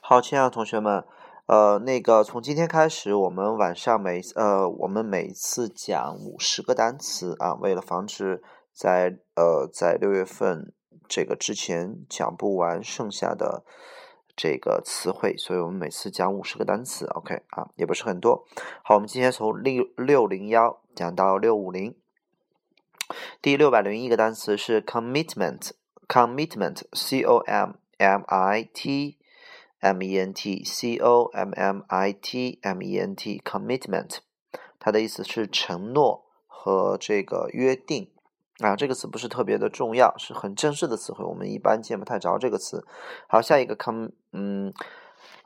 好，亲爱的同学们，呃，那个从今天开始，我们晚上每呃，我们每次讲五十个单词啊，为了防止在呃在六月份这个之前讲不完剩下的这个词汇，所以我们每次讲五十个单词，OK 啊，也不是很多。好，我们今天从六六零幺讲到六五零，第六百零一个单词是 commitment，commitment，c o m m i t。M E N T C O M M I T M E N T commitment，它的意思是承诺和这个约定啊，这个词不是特别的重要，是很正式的词汇，我们一般见不太着这个词。好，下一个 com 嗯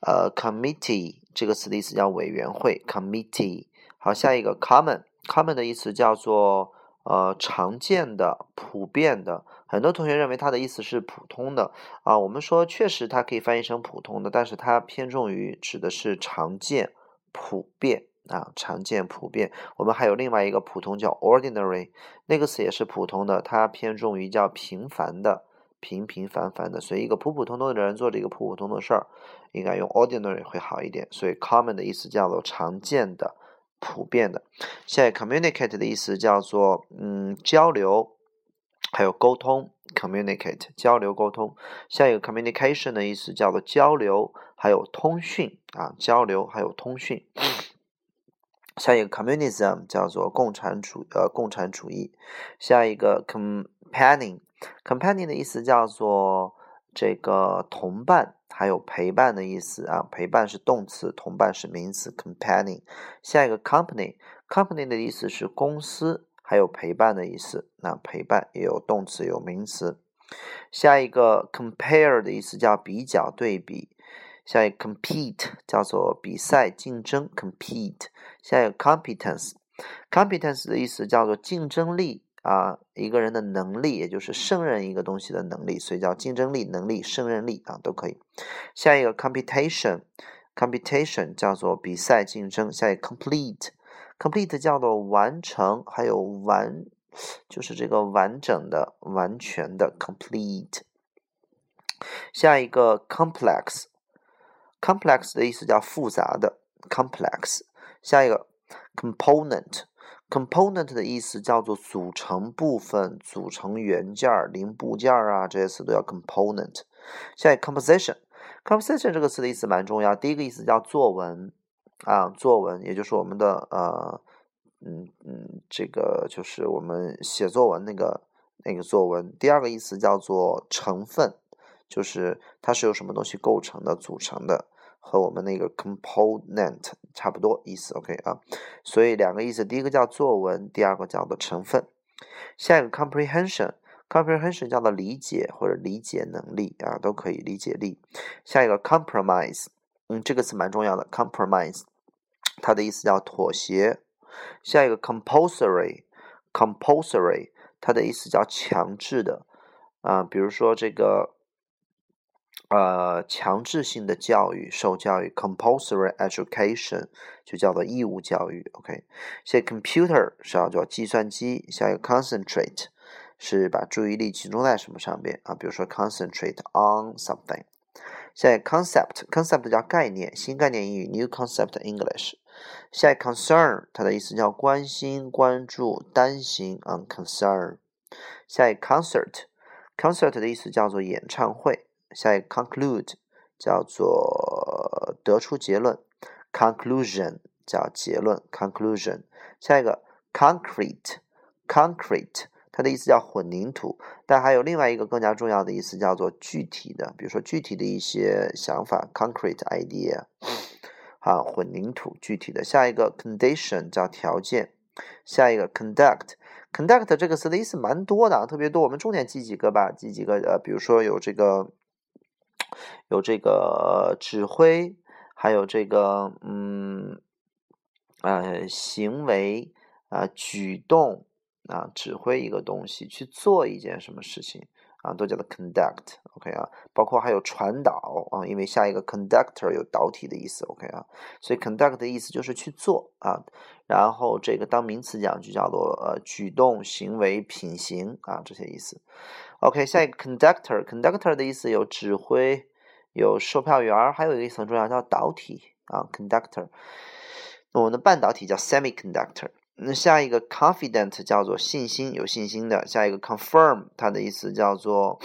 呃 committee 这个词的意思叫委员会 committee。好，下一个 common common 的意思叫做呃常见的、普遍的。很多同学认为它的意思是普通的啊，我们说确实它可以翻译成普通的，但是它偏重于指的是常见、普遍啊，常见、普遍。我们还有另外一个普通叫 ordinary，那个词也是普通的，它偏重于叫平凡的、平平凡凡的。所以一个普普通通的人做这个普普通通的事儿，应该用 ordinary 会好一点。所以 common 的意思叫做常见的、普遍的。现在 communicate 的意思叫做嗯交流。还有沟通，communicate 交流沟通，下一个 communication 的意思叫做交流，还有通讯啊，交流还有通讯。下一个 communism 叫做共产主呃共产主义，下一个 companion，companion 的意思叫做这个同伴，还有陪伴的意思啊，陪伴是动词，同伴是名词，companion。下一个 company，company 的意思是公司。还有陪伴的意思，那陪伴也有动词有名词。下一个 compare 的意思叫比较对比。下一个 compete 叫做比赛竞争 compete。下一个 competence，competence 的意思叫做竞争力啊，一个人的能力，也就是胜任一个东西的能力，所以叫竞争力、能力、胜任力啊都可以。下一个 competition，competition 叫做比赛竞争。下一个 complete。complete 叫做完成，还有完，就是这个完整的、完全的 complete。下一个 complex，complex 的意思叫复杂的 complex。下一个 component Component 的意思叫做组成部分、组成元件、零部件啊，这些词都叫 component。下一 composition，composition 这个词的意思蛮重要，第一个意思叫作文。啊，作文也就是我们的呃，嗯嗯，这个就是我们写作文那个那个作文。第二个意思叫做成分，就是它是由什么东西构成的、组成的，和我们那个 component 差不多意思。OK 啊，所以两个意思，第一个叫作文，第二个叫做成分。下一个 comprehension，comprehension 叫做理解或者理解能力啊，都可以理解力。下一个 compromise。嗯，这个词蛮重要的，compromise，它的意思叫妥协。下一个 compulsory，compulsory，它的意思叫强制的啊，比如说这个呃强制性的教育，受教育，compulsory education 就叫做义务教育。OK，下一个 computer 是叫做计算机。下一个 concentrate 是把注意力集中在什么上边啊？比如说 concentrate on something。下一个 concept，concept 叫概念，新概念英语 new concept English。下一个 concern，它的意思叫关心、关注、担心，on concern。下一个 concert，concert 的意思叫做演唱会。下一个 conclude，叫做得出结论，conclusion 叫结论，conclusion。下一个 concrete，concrete。它的意思叫混凝土，但还有另外一个更加重要的意思，叫做具体的，比如说具体的一些想法，concrete idea，啊，混凝土，具体的。下一个 condition 叫条件，下一个 conduct，conduct 这个词的意思蛮多的，特别多，我们重点记几个吧，记几个，呃，比如说有这个，有这个指挥，还有这个，嗯，呃，行为，啊，举动。啊，指挥一个东西去做一件什么事情啊，都叫做 conduct，OK 啊，包括还有传导啊，因为下一个 conductor 有导体的意思，OK 啊，所以 conduct 的意思就是去做啊，然后这个当名词讲就叫做呃举动、行为、品行啊这些意思，OK，下一个 conductor，conductor 的意思有指挥，有售票员儿，还有一个意思很重要，叫导体啊，conductor。我们的半导体叫 semiconductor。那下一个 confident 叫做信心，有信心的。下一个 confirm 它的意思叫做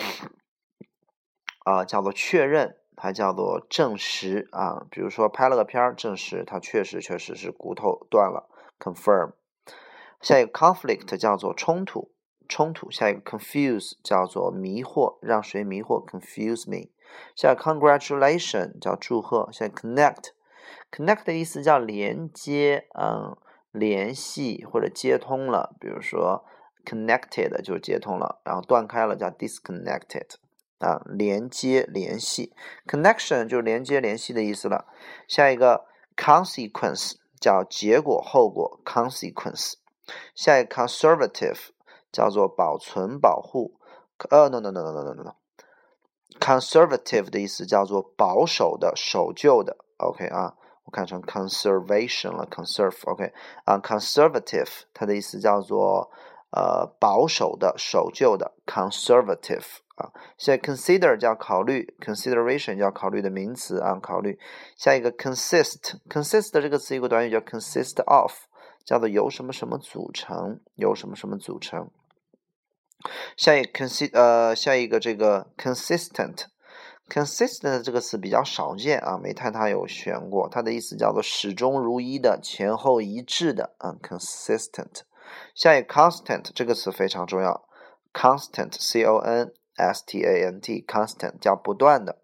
啊，叫做确认，它叫做证实啊。比如说拍了个片儿，证实它确实确实是骨头断了，confirm。下一个 conflict 叫做冲突，冲突。下一个 confuse 叫做迷惑，让谁迷惑？confuse me。下一个 congratulation 叫祝贺。下一个 connect，connect 的意思叫连接，嗯，联系或者接通了。比如说 connected 就是接通了，然后断开了叫 disconnected。啊，连接联系，connection 就连接联系的意思了。下一个 consequence 叫结果后果，consequence。下一个 conservative 叫做保存保护，呃，no no no no no no no no，conservative 的意思叫做保守的、守旧的。OK 啊，我看成 conservation 了，conserve，OK 啊，conservative 它的意思叫做呃保守的、守旧的，conservative。啊，现在 consider 叫考虑，consideration 叫考虑的名词啊，考虑。下一个 consist，consist 这个词有个短语叫 consist of，叫做由什么什么组成，由什么什么组成。下一个 consist，呃，下一个这个 consistent consistent 这个词比较少见啊，没太太有选过，它的意思叫做始终如一的，前后一致的啊，consistent。下一个 constant 这个词非常重要，constant，c o n。S T A N T constant 叫不断的。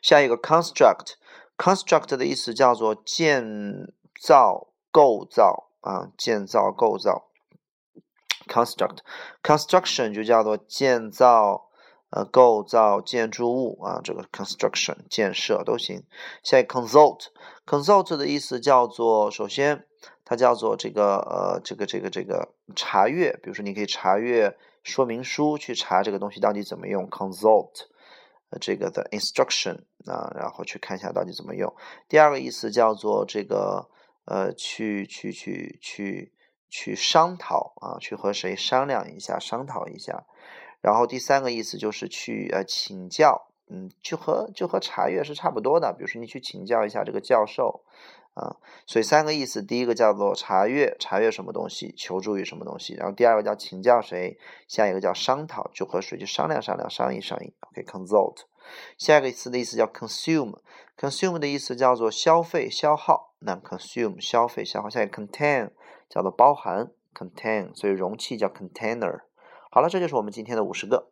下一个 construct，construct 的意思叫做建造、构造啊，建造、构造。construct，construction 就叫做建造、呃，构造建筑物啊，这个 construction 建设都行。下一个 consult，consult 的意思叫做，首先它叫做这个呃，这个这个这个查阅，比如说你可以查阅。说明书去查这个东西到底怎么用，consult，呃，这个的 instruction 啊，然后去看一下到底怎么用。第二个意思叫做这个呃，去去去去去商讨啊，去和谁商量一下，商讨一下。然后第三个意思就是去呃请教，嗯，就和就和查阅是差不多的。比如说你去请教一下这个教授。啊，所以三个意思，第一个叫做查阅，查阅什么东西，求助于什么东西，然后第二个叫请教谁，下一个叫商讨，就和谁去商量商量，商议商议。OK，consult。下一个词的意思叫 consume，consume 的意思叫做消费、消耗。那 consume 消费、消耗。下一个 contain 叫做包含，contain，所以容器叫 container。好了，这就是我们今天的五十个。